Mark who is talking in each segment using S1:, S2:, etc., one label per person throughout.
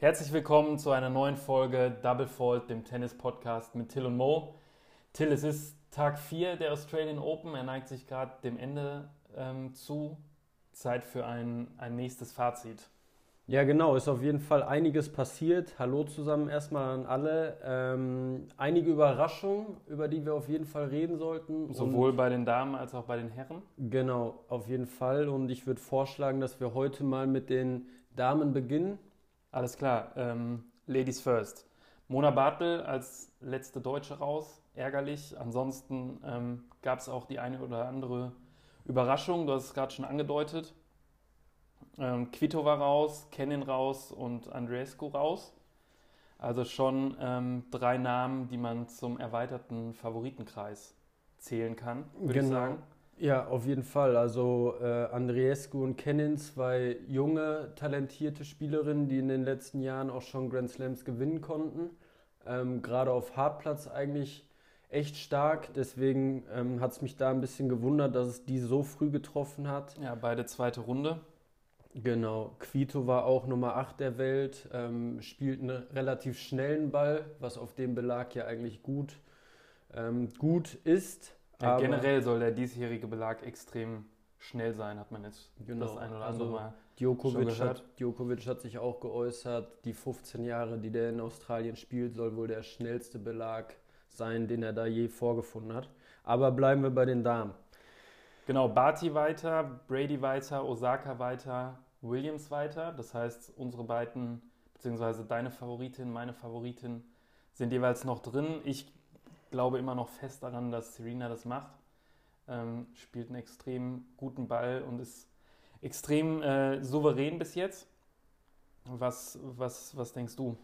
S1: Herzlich willkommen zu einer neuen Folge Double Fault, dem Tennis-Podcast mit Till und Mo. Till, es ist Tag 4 der Australian Open. Er neigt sich gerade dem Ende ähm, zu. Zeit für ein, ein nächstes Fazit.
S2: Ja, genau, ist auf jeden Fall einiges passiert. Hallo zusammen erstmal an alle. Ähm, einige Überraschungen, über die wir auf jeden Fall reden sollten.
S1: Sowohl Und, bei den Damen als auch bei den Herren.
S2: Genau, auf jeden Fall. Und ich würde vorschlagen, dass wir heute mal mit den Damen beginnen.
S1: Alles klar, ähm, Ladies first. Mona Bartel als letzte Deutsche raus, ärgerlich. Ansonsten ähm, gab es auch die eine oder andere Überraschung, du hast es gerade schon angedeutet. Ähm, Quito war raus, Kenin raus und Andreescu raus. Also schon ähm, drei Namen, die man zum erweiterten Favoritenkreis zählen kann, würde genau. ich sagen.
S2: Ja, auf jeden Fall. Also äh, Andreescu und Kenin, zwei junge, talentierte Spielerinnen, die in den letzten Jahren auch schon Grand Slams gewinnen konnten. Ähm, Gerade auf Hartplatz eigentlich echt stark. Deswegen ähm, hat es mich da ein bisschen gewundert, dass es die so früh getroffen hat.
S1: Ja, beide zweite Runde.
S2: Genau, Quito war auch Nummer 8 der Welt, ähm, spielt einen relativ schnellen Ball, was auf dem Belag ja eigentlich gut, ähm, gut ist.
S1: Ja, generell soll der diesjährige Belag extrem schnell sein, hat man jetzt
S2: genau, das ein oder andere also Mal Djokovic hat, Djokovic hat sich auch geäußert, die 15 Jahre, die der in Australien spielt, soll wohl der schnellste Belag sein, den er da je vorgefunden hat. Aber bleiben wir bei den Damen.
S1: Genau, Barty weiter, Brady weiter, Osaka weiter, Williams weiter. Das heißt, unsere beiden, beziehungsweise deine Favoritin, meine Favoritin, sind jeweils noch drin. Ich glaube immer noch fest daran, dass Serena das macht. Ähm, spielt einen extrem guten Ball und ist extrem äh, souverän bis jetzt. Was, was, was denkst du?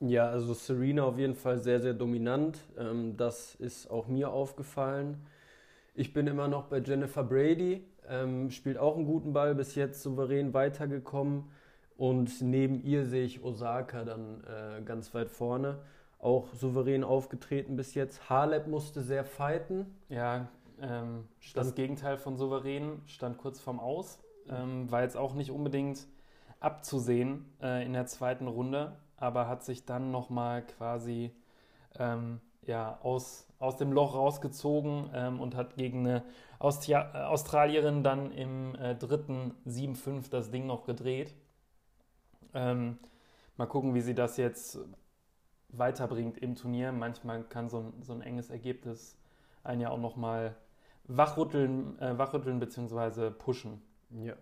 S2: Ja, also Serena auf jeden Fall sehr, sehr dominant. Ähm, das ist auch mir aufgefallen. Ich bin immer noch bei Jennifer Brady, ähm, spielt auch einen guten Ball, bis jetzt souverän weitergekommen. Und neben ihr sehe ich Osaka dann äh, ganz weit vorne. Auch souverän aufgetreten bis jetzt. Halep musste sehr fighten.
S1: Ja, ähm, das Gegenteil von souverän stand kurz vorm Aus. Ähm, war jetzt auch nicht unbedingt abzusehen äh, in der zweiten Runde, aber hat sich dann nochmal quasi ähm, ja, aus, aus dem Loch rausgezogen ähm, und hat gegen eine Austia äh, Australierin dann im äh, dritten 7-5 das Ding noch gedreht. Ähm, mal gucken, wie sie das jetzt weiterbringt im Turnier. Manchmal kann so ein, so ein enges Ergebnis einen ja auch nochmal wachrütteln, äh, wachrütteln bzw. pushen.
S2: Ja.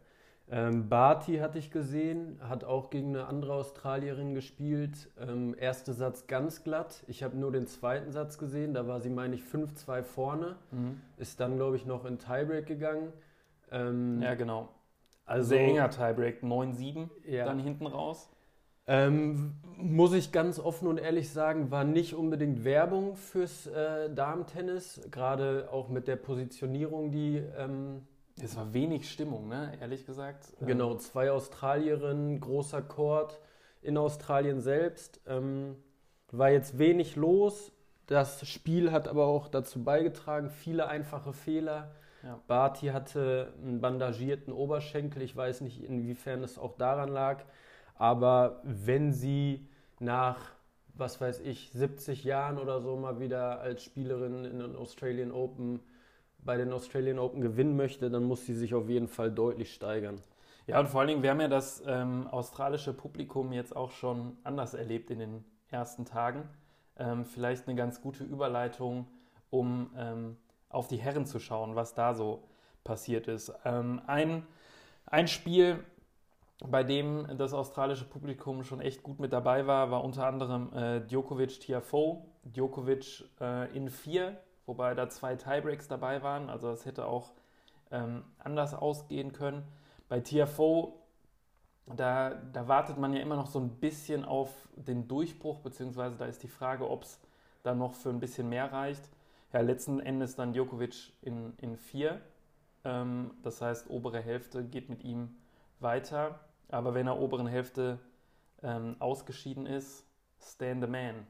S2: Ähm, Barty hatte ich gesehen, hat auch gegen eine andere Australierin gespielt. Ähm, erster Satz ganz glatt. Ich habe nur den zweiten Satz gesehen, da war sie, meine ich, 5-2 vorne. Mhm. Ist dann, glaube ich, noch in Tiebreak gegangen.
S1: Ähm, ja, genau. Also, Sehr enger Tiebreak, 9-7 ja. dann hinten raus.
S2: Ähm, muss ich ganz offen und ehrlich sagen, war nicht unbedingt Werbung fürs äh, Damen-Tennis, gerade auch mit der Positionierung, die ähm,
S1: es war wenig Stimmung, ne? ehrlich gesagt.
S2: Genau, ähm, zwei Australierinnen, großer Court in Australien selbst. Ähm, war jetzt wenig los. Das Spiel hat aber auch dazu beigetragen, viele einfache Fehler. Ja. Barty hatte einen bandagierten Oberschenkel. Ich weiß nicht, inwiefern es auch daran lag. Aber wenn sie nach, was weiß ich, 70 Jahren oder so mal wieder als Spielerin in den Australian Open bei den Australian Open gewinnen möchte, dann muss sie sich auf jeden Fall deutlich steigern.
S1: Ja, und vor allen Dingen, wir haben ja das ähm, australische Publikum jetzt auch schon anders erlebt in den ersten Tagen. Ähm, vielleicht eine ganz gute Überleitung, um ähm, auf die Herren zu schauen, was da so passiert ist. Ähm, ein, ein Spiel, bei dem das australische Publikum schon echt gut mit dabei war, war unter anderem äh, Djokovic Tiafoe. Djokovic äh, in vier wobei da zwei Tiebreaks dabei waren. Also es hätte auch ähm, anders ausgehen können. Bei TFO, da, da wartet man ja immer noch so ein bisschen auf den Durchbruch, beziehungsweise da ist die Frage, ob es da noch für ein bisschen mehr reicht. Ja, letzten Endes dann Djokovic in, in vier. Ähm, das heißt, obere Hälfte geht mit ihm weiter. Aber wenn er oberen Hälfte ähm, ausgeschieden ist, stand the man.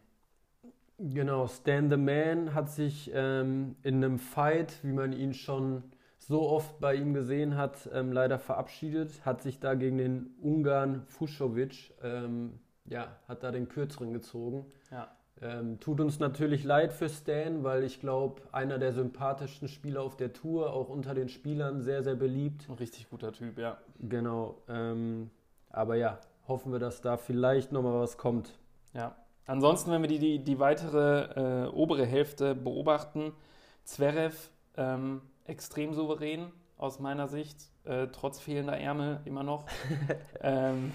S2: Genau, Stan the Man hat sich ähm, in einem Fight, wie man ihn schon so oft bei ihm gesehen hat, ähm, leider verabschiedet, hat sich da gegen den Ungarn Fusovic, ähm, ja, hat da den kürzeren gezogen.
S1: Ja.
S2: Ähm, tut uns natürlich leid für Stan, weil ich glaube, einer der sympathischsten Spieler auf der Tour, auch unter den Spielern sehr, sehr beliebt.
S1: Ein richtig guter Typ, ja.
S2: Genau. Ähm, aber ja, hoffen wir, dass da vielleicht nochmal was kommt.
S1: Ja. Ansonsten, wenn wir die, die, die weitere äh, obere Hälfte beobachten, Zverev ähm, extrem souverän aus meiner Sicht, äh, trotz fehlender Ärmel immer noch. ähm,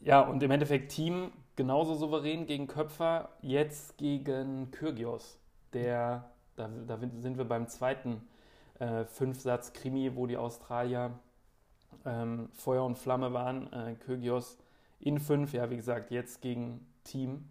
S1: ja, und im Endeffekt Team genauso souverän gegen Köpfer, jetzt gegen Kyrgios. Der, da, da sind wir beim zweiten äh, Fünfsatz-Krimi, wo die Australier ähm, Feuer und Flamme waren. Äh, Kyrgios in fünf, ja, wie gesagt, jetzt gegen Team.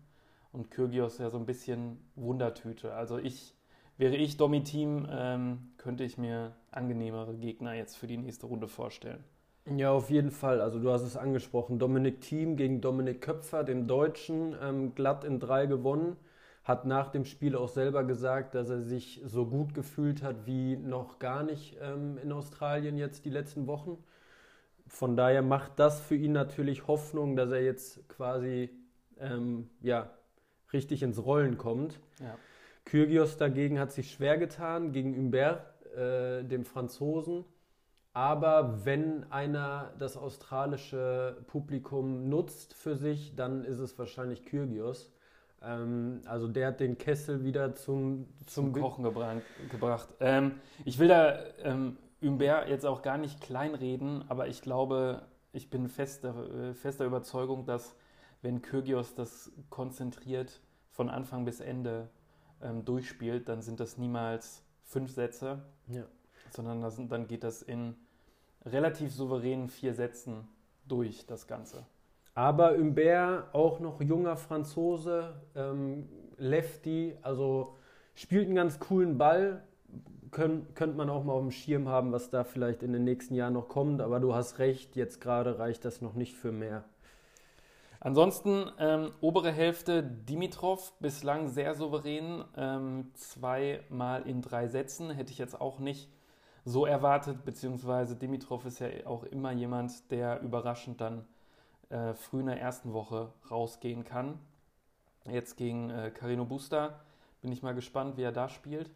S1: Und Kyrgios ja so ein bisschen Wundertüte. Also ich, wäre ich Domi-Team, ähm, könnte ich mir angenehmere Gegner jetzt für die nächste Runde vorstellen.
S2: Ja, auf jeden Fall. Also du hast es angesprochen. Dominik Thiem gegen Dominik Köpfer, den Deutschen, ähm, glatt in drei gewonnen. Hat nach dem Spiel auch selber gesagt, dass er sich so gut gefühlt hat wie noch gar nicht ähm, in Australien jetzt die letzten Wochen. Von daher macht das für ihn natürlich Hoffnung, dass er jetzt quasi ähm, ja, richtig ins Rollen kommt.
S1: Ja.
S2: Kyrgios dagegen hat sich schwer getan gegen Humbert, äh, dem Franzosen aber wenn einer das australische Publikum nutzt für sich, dann ist es wahrscheinlich Kyrgios. Ähm, also der hat den Kessel wieder zum,
S1: zum, zum Kochen gebrannt, gebracht. Ähm, ich will da ähm, Humbert jetzt auch gar nicht kleinreden, aber ich glaube, ich bin fester, äh, fester Überzeugung, dass wenn Kyrgios das konzentriert von Anfang bis Ende ähm, durchspielt, dann sind das niemals fünf Sätze.
S2: Ja
S1: sondern das, dann geht das in relativ souveränen vier Sätzen durch, das Ganze.
S2: Aber Humbert, auch noch junger Franzose, ähm, Lefty, also spielt einen ganz coolen Ball. Kön könnte man auch mal auf dem Schirm haben, was da vielleicht in den nächsten Jahren noch kommt. Aber du hast recht, jetzt gerade reicht das noch nicht für mehr.
S1: Ansonsten ähm, obere Hälfte Dimitrov, bislang sehr souverän, ähm, zweimal in drei Sätzen. Hätte ich jetzt auch nicht so erwartet, beziehungsweise Dimitrov ist ja auch immer jemand, der überraschend dann äh, früh in der ersten Woche rausgehen kann. Jetzt gegen äh, Carino Busta bin ich mal gespannt, wie er da spielt.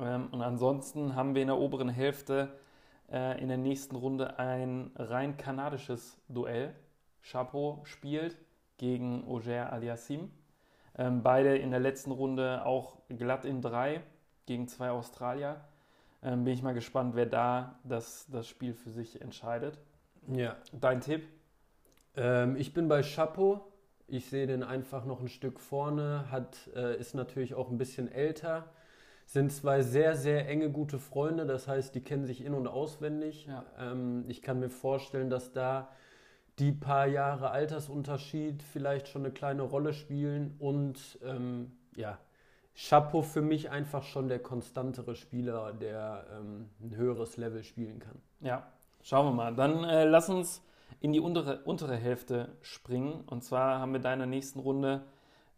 S1: Ähm, und ansonsten haben wir in der oberen Hälfte äh, in der nächsten Runde ein rein kanadisches Duell. Chapeau spielt gegen Auger Aliassim. Ähm, beide in der letzten Runde auch glatt in drei gegen zwei Australier. Ähm, bin ich mal gespannt, wer da das, das Spiel für sich entscheidet.
S2: Ja.
S1: Dein Tipp?
S2: Ähm, ich bin bei Chapeau. Ich sehe den einfach noch ein Stück vorne, hat, äh, ist natürlich auch ein bisschen älter. Sind zwei sehr, sehr enge, gute Freunde, das heißt, die kennen sich in- und auswendig.
S1: Ja.
S2: Ähm, ich kann mir vorstellen, dass da die paar Jahre Altersunterschied vielleicht schon eine kleine Rolle spielen und ähm, ja, Chapeau für mich einfach schon der konstantere Spieler, der ähm, ein höheres Level spielen kann.
S1: Ja, schauen wir mal. Dann äh, lass uns in die untere, untere Hälfte springen. Und zwar haben wir da in der nächsten Runde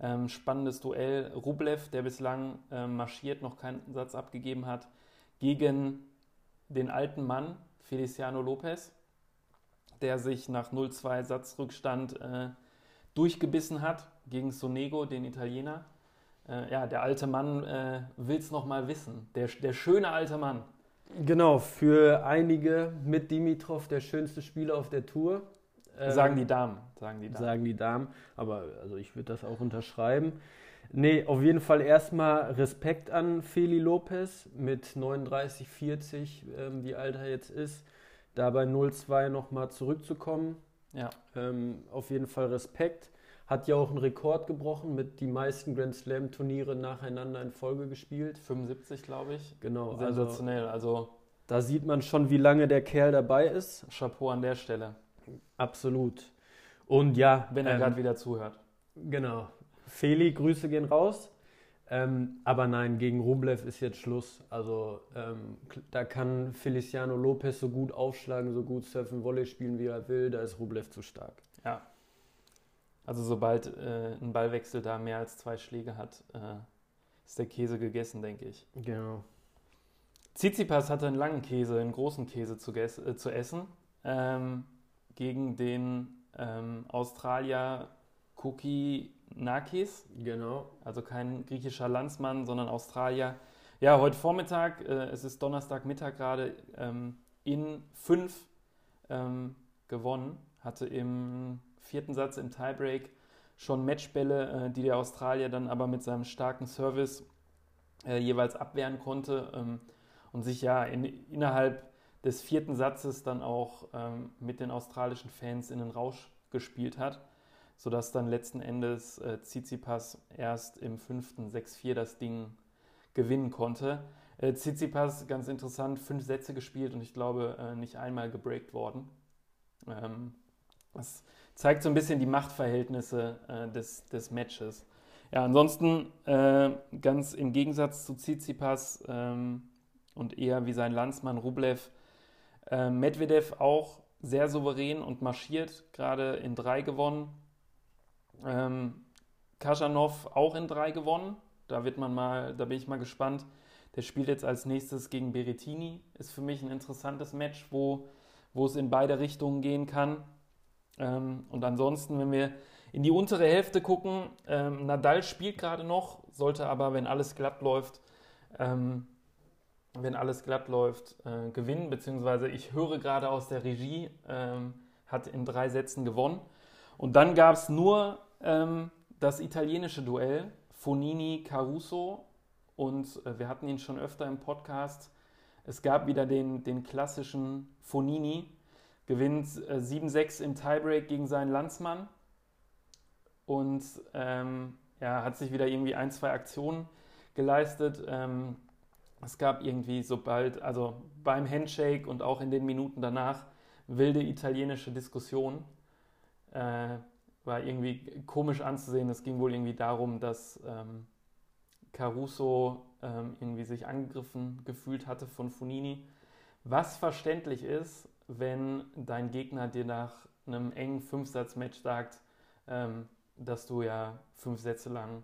S1: ähm, spannendes Duell. Rublev, der bislang ähm, marschiert, noch keinen Satz abgegeben hat, gegen den alten Mann Feliciano Lopez, der sich nach 0-2 Satzrückstand äh, durchgebissen hat gegen Sonego, den Italiener äh, ja, der alte Mann äh, will es nochmal wissen. Der, der schöne alte Mann.
S2: Genau, für einige mit Dimitrov der schönste Spieler auf der Tour.
S1: Ähm, sagen die Damen. Sagen die
S2: Damen. Sagen die Damen. Aber also ich würde das auch unterschreiben. Nee, auf jeden Fall erstmal Respekt an Feli Lopez mit 39, 40, ähm, wie alt er jetzt ist, da bei 0-2 nochmal zurückzukommen.
S1: Ja.
S2: Ähm, auf jeden Fall Respekt. Hat ja auch einen Rekord gebrochen mit die meisten Grand Slam Turniere nacheinander in Folge gespielt.
S1: 75, glaube ich.
S2: Genau.
S1: Also Sensationell. Also, also
S2: da sieht man schon, wie lange der Kerl dabei ist.
S1: Chapeau an der Stelle.
S2: Absolut. Und ja.
S1: Wenn er ähm, gerade wieder zuhört.
S2: Genau. Feli, Grüße gehen raus. Ähm, aber nein, gegen Rublev ist jetzt Schluss. Also ähm, da kann Feliciano Lopez so gut aufschlagen, so gut Surfen Volley spielen, wie er will. Da ist Rublev zu stark.
S1: Ja, also sobald äh, ein Ballwechsel da mehr als zwei Schläge hat, äh, ist der Käse gegessen, denke ich.
S2: Genau.
S1: Tsitsipas hatte einen langen Käse, einen großen Käse zu, äh, zu essen ähm, gegen den ähm, Australier Kuki Nakis.
S2: Genau.
S1: Also kein griechischer Landsmann, sondern Australier. Ja, heute Vormittag, äh, es ist Donnerstagmittag gerade, ähm, in fünf ähm, gewonnen. Hatte im vierten Satz im Tiebreak schon Matchbälle, äh, die der Australier dann aber mit seinem starken Service äh, jeweils abwehren konnte ähm, und sich ja in, innerhalb des vierten Satzes dann auch ähm, mit den australischen Fans in den Rausch gespielt hat, sodass dann letzten Endes äh, Tsitsipas erst im fünften 6-4 das Ding gewinnen konnte. Äh, Tsitsipas, ganz interessant, fünf Sätze gespielt und ich glaube äh, nicht einmal gebreakt worden. Ähm, das zeigt so ein bisschen die Machtverhältnisse äh, des, des Matches. Ja, ansonsten äh, ganz im Gegensatz zu Tsitsipas ähm, und eher wie sein Landsmann Rublev, äh, Medvedev auch sehr souverän und marschiert, gerade in drei gewonnen. Ähm, Kajanov auch in drei gewonnen. Da wird man mal, da bin ich mal gespannt. Der spielt jetzt als nächstes gegen Berettini. Ist für mich ein interessantes Match, wo, wo es in beide Richtungen gehen kann. Ähm, und ansonsten, wenn wir in die untere Hälfte gucken, ähm, Nadal spielt gerade noch, sollte aber, wenn alles glatt läuft, ähm, wenn alles glatt läuft, äh, gewinnen. Beziehungsweise ich höre gerade aus der Regie, ähm, hat in drei Sätzen gewonnen. Und dann gab es nur ähm, das italienische Duell, Fonini Caruso. Und äh, wir hatten ihn schon öfter im Podcast. Es gab wieder den, den klassischen Fonini, gewinnt äh, 7-6 im Tiebreak gegen seinen Landsmann und ähm, ja, hat sich wieder irgendwie ein, zwei Aktionen geleistet. Ähm, es gab irgendwie sobald, also beim Handshake und auch in den Minuten danach, wilde italienische Diskussionen. Äh, war irgendwie komisch anzusehen. Es ging wohl irgendwie darum, dass ähm, Caruso ähm, irgendwie sich angegriffen gefühlt hatte von Funini. Was verständlich ist, wenn dein Gegner dir nach einem engen Fünfsatz-Match sagt, ähm, dass du ja fünf Sätze lang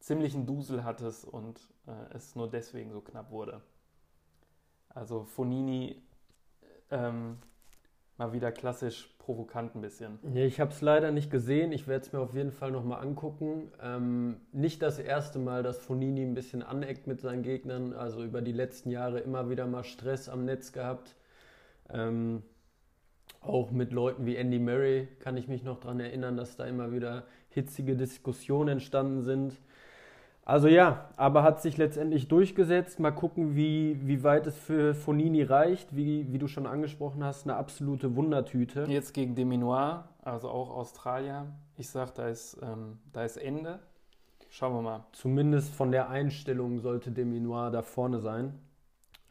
S1: ziemlichen Dusel hattest und äh, es nur deswegen so knapp wurde. Also Fonini ähm, mal wieder klassisch provokant ein bisschen.
S2: Nee, ich habe es leider nicht gesehen. Ich werde es mir auf jeden Fall nochmal angucken. Ähm, nicht das erste Mal, dass Fonini ein bisschen aneckt mit seinen Gegnern. Also über die letzten Jahre immer wieder mal Stress am Netz gehabt. Ähm, auch mit Leuten wie Andy Murray kann ich mich noch daran erinnern, dass da immer wieder hitzige Diskussionen entstanden sind. Also ja, aber hat sich letztendlich durchgesetzt. Mal gucken, wie, wie weit es für Fonini reicht. Wie, wie du schon angesprochen hast, eine absolute Wundertüte.
S1: Jetzt gegen Deminoir, also auch Australier. Ich sag, da ist, ähm, da ist Ende. Schauen wir mal.
S2: Zumindest von der Einstellung sollte Deminoir da vorne sein.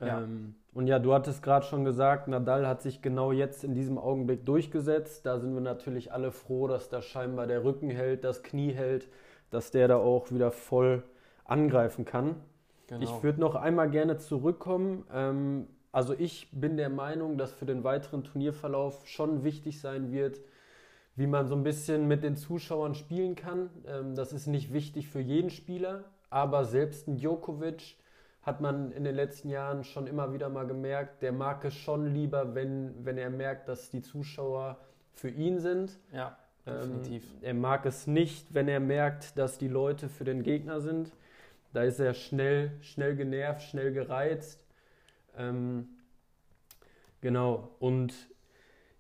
S2: Ja. Ähm, und ja, du hattest gerade schon gesagt, Nadal hat sich genau jetzt in diesem Augenblick durchgesetzt. Da sind wir natürlich alle froh, dass da scheinbar der Rücken hält, das Knie hält, dass der da auch wieder voll angreifen kann. Genau. Ich würde noch einmal gerne zurückkommen. Ähm, also ich bin der Meinung, dass für den weiteren Turnierverlauf schon wichtig sein wird, wie man so ein bisschen mit den Zuschauern spielen kann. Ähm, das ist nicht wichtig für jeden Spieler, aber selbst ein Djokovic hat man in den letzten Jahren schon immer wieder mal gemerkt, der mag es schon lieber, wenn, wenn er merkt, dass die Zuschauer für ihn sind.
S1: Ja, definitiv.
S2: Ähm, er mag es nicht, wenn er merkt, dass die Leute für den Gegner sind. Da ist er schnell, schnell genervt, schnell gereizt. Ähm, genau, und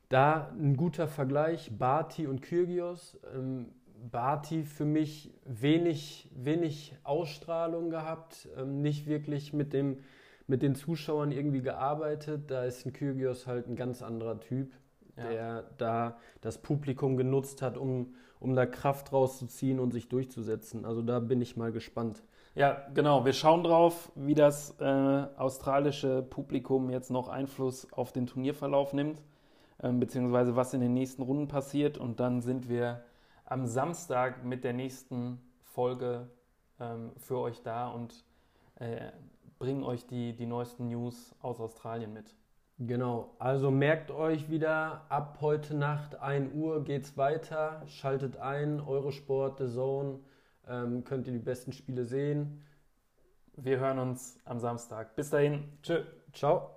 S2: da ein guter Vergleich, Bati und Kyrgios. Ähm, Barty für mich wenig, wenig Ausstrahlung gehabt, ähm, nicht wirklich mit, dem, mit den Zuschauern irgendwie gearbeitet. Da ist ein Kyrgios halt ein ganz anderer Typ, ja. der da das Publikum genutzt hat, um, um da Kraft rauszuziehen und sich durchzusetzen. Also da bin ich mal gespannt.
S1: Ja, genau. Wir schauen drauf, wie das äh, australische Publikum jetzt noch Einfluss auf den Turnierverlauf nimmt, äh, beziehungsweise was in den nächsten Runden passiert. Und dann sind wir am Samstag mit der nächsten Folge ähm, für euch da und äh, bringen euch die, die neuesten News aus Australien mit.
S2: Genau, also merkt euch wieder, ab heute Nacht 1 Uhr geht's weiter. Schaltet ein, Eurosport, The Zone, ähm, könnt ihr die besten Spiele sehen.
S1: Wir hören uns am Samstag. Bis dahin. Tschö.
S2: Ciao.